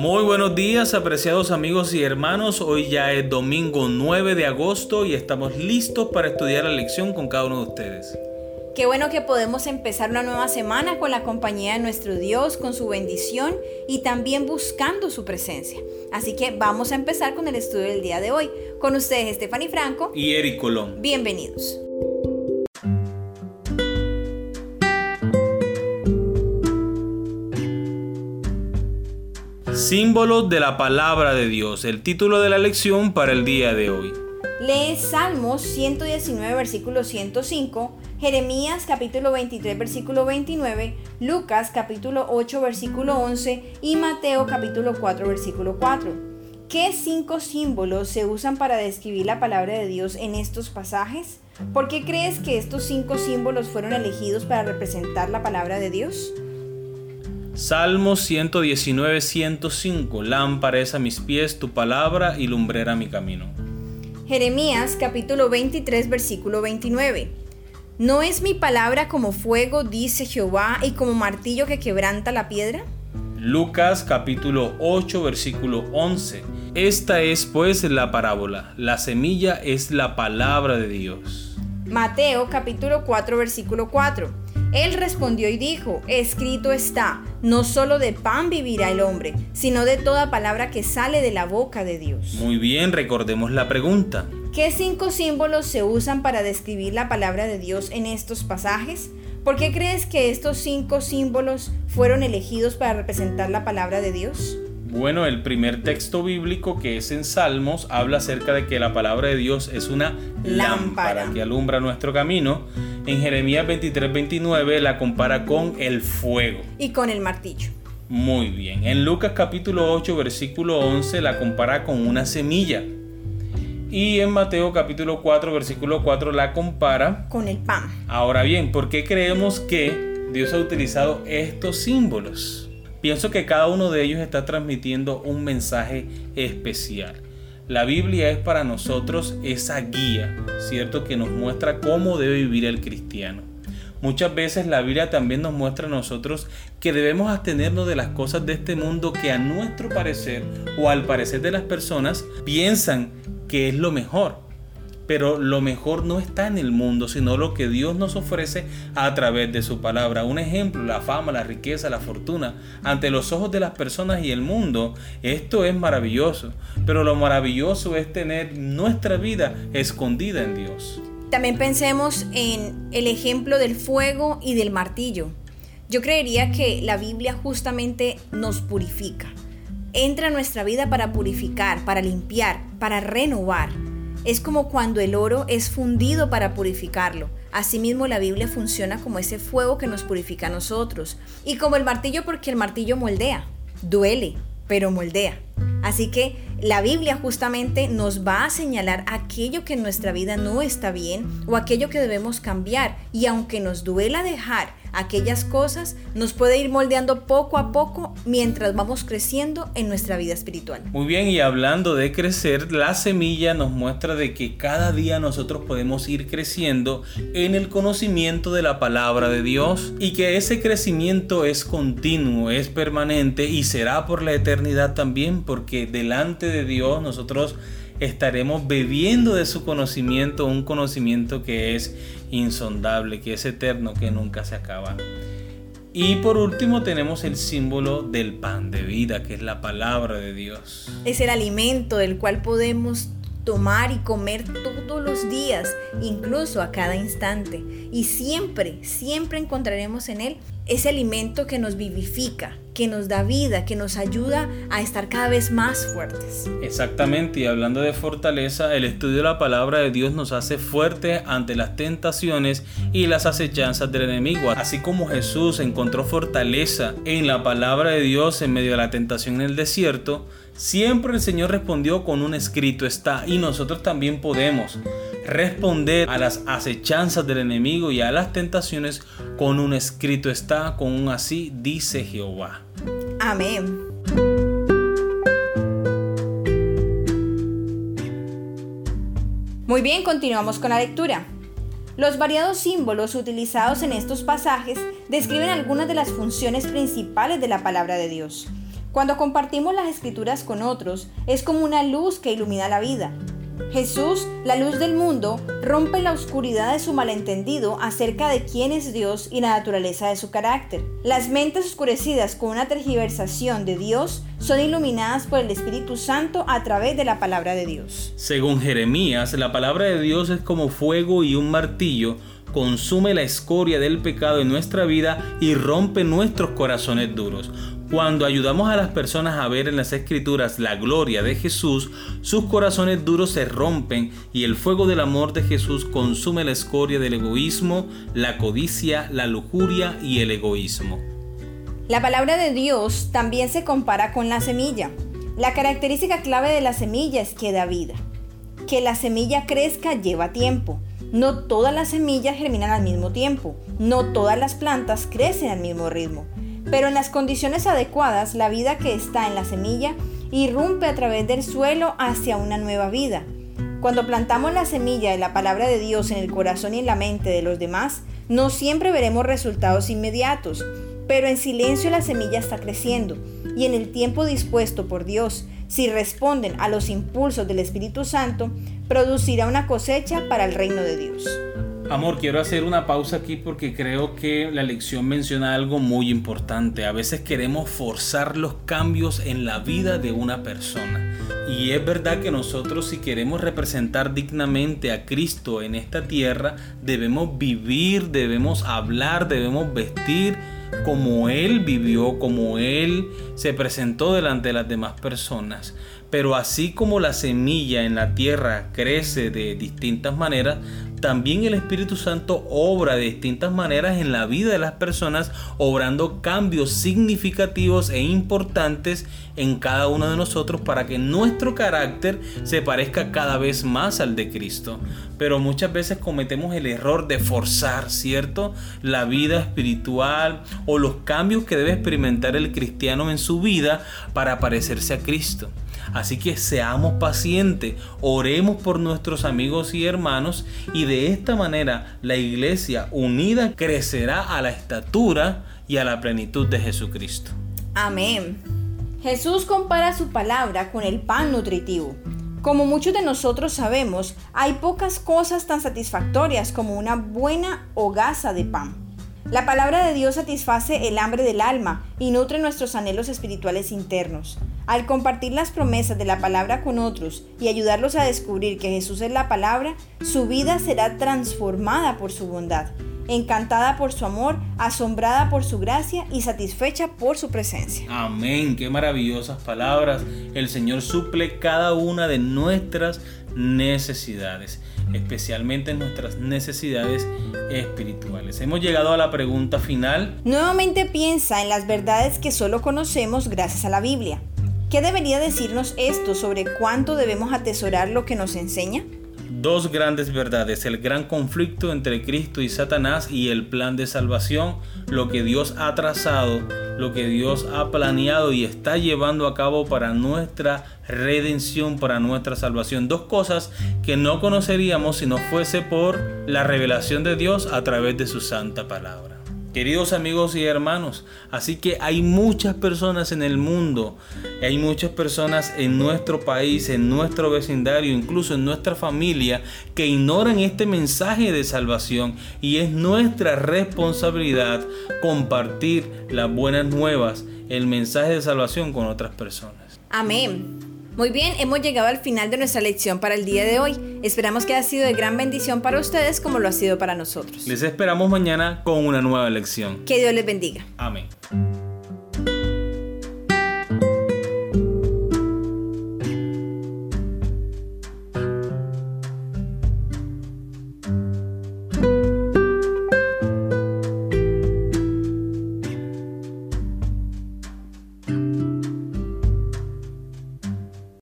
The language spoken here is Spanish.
Muy buenos días, apreciados amigos y hermanos. Hoy ya es domingo 9 de agosto y estamos listos para estudiar la lección con cada uno de ustedes. Qué bueno que podemos empezar una nueva semana con la compañía de nuestro Dios, con su bendición y también buscando su presencia. Así que vamos a empezar con el estudio del día de hoy. Con ustedes, Stephanie Franco y Eric Colón. Bienvenidos. Símbolos de la palabra de Dios, el título de la lección para el día de hoy. Lee Salmos 119, versículo 105, Jeremías capítulo 23, versículo 29, Lucas capítulo 8, versículo 11 y Mateo capítulo 4, versículo 4. ¿Qué cinco símbolos se usan para describir la palabra de Dios en estos pasajes? ¿Por qué crees que estos cinco símbolos fueron elegidos para representar la palabra de Dios? Salmo 119, 105. Lámpara es a mis pies tu palabra y lumbrera mi camino. Jeremías capítulo 23, versículo 29. ¿No es mi palabra como fuego, dice Jehová, y como martillo que quebranta la piedra? Lucas capítulo 8, versículo 11. Esta es pues la parábola. La semilla es la palabra de Dios. Mateo capítulo 4, versículo 4. Él respondió y dijo, escrito está, no solo de pan vivirá el hombre, sino de toda palabra que sale de la boca de Dios. Muy bien, recordemos la pregunta. ¿Qué cinco símbolos se usan para describir la palabra de Dios en estos pasajes? ¿Por qué crees que estos cinco símbolos fueron elegidos para representar la palabra de Dios? Bueno, el primer texto bíblico que es en Salmos habla acerca de que la palabra de Dios es una lámpara, lámpara que alumbra nuestro camino en Jeremías 23, 29 la compara con el fuego. Y con el martillo. Muy bien. En Lucas capítulo 8, versículo 11 la compara con una semilla. Y en Mateo capítulo 4, versículo 4 la compara con el pan. Ahora bien, ¿por qué creemos que Dios ha utilizado estos símbolos? Pienso que cada uno de ellos está transmitiendo un mensaje especial. La Biblia es para nosotros esa guía, ¿cierto? Que nos muestra cómo debe vivir el cristiano. Muchas veces la Biblia también nos muestra a nosotros que debemos abstenernos de las cosas de este mundo que a nuestro parecer o al parecer de las personas piensan que es lo mejor pero lo mejor no está en el mundo, sino lo que Dios nos ofrece a través de su palabra. Un ejemplo, la fama, la riqueza, la fortuna, ante los ojos de las personas y el mundo, esto es maravilloso, pero lo maravilloso es tener nuestra vida escondida en Dios. También pensemos en el ejemplo del fuego y del martillo. Yo creería que la Biblia justamente nos purifica. Entra a nuestra vida para purificar, para limpiar, para renovar. Es como cuando el oro es fundido para purificarlo. Asimismo la Biblia funciona como ese fuego que nos purifica a nosotros. Y como el martillo porque el martillo moldea, duele, pero moldea. Así que la Biblia justamente nos va a señalar aquello que en nuestra vida no está bien o aquello que debemos cambiar. Y aunque nos duela dejar aquellas cosas, nos puede ir moldeando poco a poco mientras vamos creciendo en nuestra vida espiritual. Muy bien, y hablando de crecer, la semilla nos muestra de que cada día nosotros podemos ir creciendo en el conocimiento de la palabra de Dios y que ese crecimiento es continuo, es permanente y será por la eternidad también porque delante de Dios nosotros estaremos bebiendo de su conocimiento, un conocimiento que es insondable, que es eterno, que nunca se acaba. Y por último tenemos el símbolo del pan de vida, que es la palabra de Dios. Es el alimento del cual podemos tomar y comer todos los días, incluso a cada instante. Y siempre, siempre encontraremos en Él ese alimento que nos vivifica, que nos da vida, que nos ayuda a estar cada vez más fuertes. Exactamente, y hablando de fortaleza, el estudio de la palabra de Dios nos hace fuertes ante las tentaciones y las acechanzas del enemigo. Así como Jesús encontró fortaleza en la palabra de Dios en medio de la tentación en el desierto, siempre el Señor respondió con un escrito está y nosotros también podemos responder a las acechanzas del enemigo y a las tentaciones con un escrito está, con un así dice Jehová. Amén. Muy bien, continuamos con la lectura. Los variados símbolos utilizados en estos pasajes describen algunas de las funciones principales de la palabra de Dios. Cuando compartimos las escrituras con otros, es como una luz que ilumina la vida. Jesús, la luz del mundo, rompe la oscuridad de su malentendido acerca de quién es Dios y la naturaleza de su carácter. Las mentes oscurecidas con una tergiversación de Dios son iluminadas por el Espíritu Santo a través de la palabra de Dios. Según Jeremías, la palabra de Dios es como fuego y un martillo consume la escoria del pecado en nuestra vida y rompe nuestros corazones duros. Cuando ayudamos a las personas a ver en las escrituras la gloria de Jesús, sus corazones duros se rompen y el fuego del amor de Jesús consume la escoria del egoísmo, la codicia, la lujuria y el egoísmo. La palabra de Dios también se compara con la semilla. La característica clave de la semilla es que da vida. Que la semilla crezca lleva tiempo. No todas las semillas germinan al mismo tiempo. No todas las plantas crecen al mismo ritmo. Pero en las condiciones adecuadas, la vida que está en la semilla irrumpe a través del suelo hacia una nueva vida. Cuando plantamos la semilla de la palabra de Dios en el corazón y en la mente de los demás, no siempre veremos resultados inmediatos, pero en silencio la semilla está creciendo y en el tiempo dispuesto por Dios, si responden a los impulsos del Espíritu Santo, producirá una cosecha para el reino de Dios. Amor, quiero hacer una pausa aquí porque creo que la lección menciona algo muy importante. A veces queremos forzar los cambios en la vida de una persona. Y es verdad que nosotros si queremos representar dignamente a Cristo en esta tierra, debemos vivir, debemos hablar, debemos vestir como Él vivió, como Él se presentó delante de las demás personas. Pero así como la semilla en la tierra crece de distintas maneras, también el Espíritu Santo obra de distintas maneras en la vida de las personas, obrando cambios significativos e importantes en cada uno de nosotros para que nuestro carácter se parezca cada vez más al de Cristo. Pero muchas veces cometemos el error de forzar, ¿cierto? La vida espiritual o los cambios que debe experimentar el cristiano en su vida para parecerse a Cristo. Así que seamos pacientes, oremos por nuestros amigos y hermanos y de esta manera la iglesia unida crecerá a la estatura y a la plenitud de Jesucristo. Amén. Jesús compara su palabra con el pan nutritivo. Como muchos de nosotros sabemos, hay pocas cosas tan satisfactorias como una buena hogaza de pan. La palabra de Dios satisface el hambre del alma y nutre nuestros anhelos espirituales internos. Al compartir las promesas de la palabra con otros y ayudarlos a descubrir que Jesús es la palabra, su vida será transformada por su bondad, encantada por su amor, asombrada por su gracia y satisfecha por su presencia. Amén, qué maravillosas palabras. El Señor suple cada una de nuestras necesidades, especialmente nuestras necesidades espirituales. Hemos llegado a la pregunta final. Nuevamente piensa en las verdades que solo conocemos gracias a la Biblia. ¿Qué debería decirnos esto sobre cuánto debemos atesorar lo que nos enseña? Dos grandes verdades, el gran conflicto entre Cristo y Satanás y el plan de salvación, lo que Dios ha trazado, lo que Dios ha planeado y está llevando a cabo para nuestra redención, para nuestra salvación. Dos cosas que no conoceríamos si no fuese por la revelación de Dios a través de su santa palabra. Queridos amigos y hermanos, así que hay muchas personas en el mundo, hay muchas personas en nuestro país, en nuestro vecindario, incluso en nuestra familia, que ignoran este mensaje de salvación y es nuestra responsabilidad compartir las buenas nuevas, el mensaje de salvación con otras personas. Amén. Muy bien, hemos llegado al final de nuestra lección para el día de hoy. Esperamos que haya sido de gran bendición para ustedes como lo ha sido para nosotros. Les esperamos mañana con una nueva lección. Que Dios les bendiga. Amén.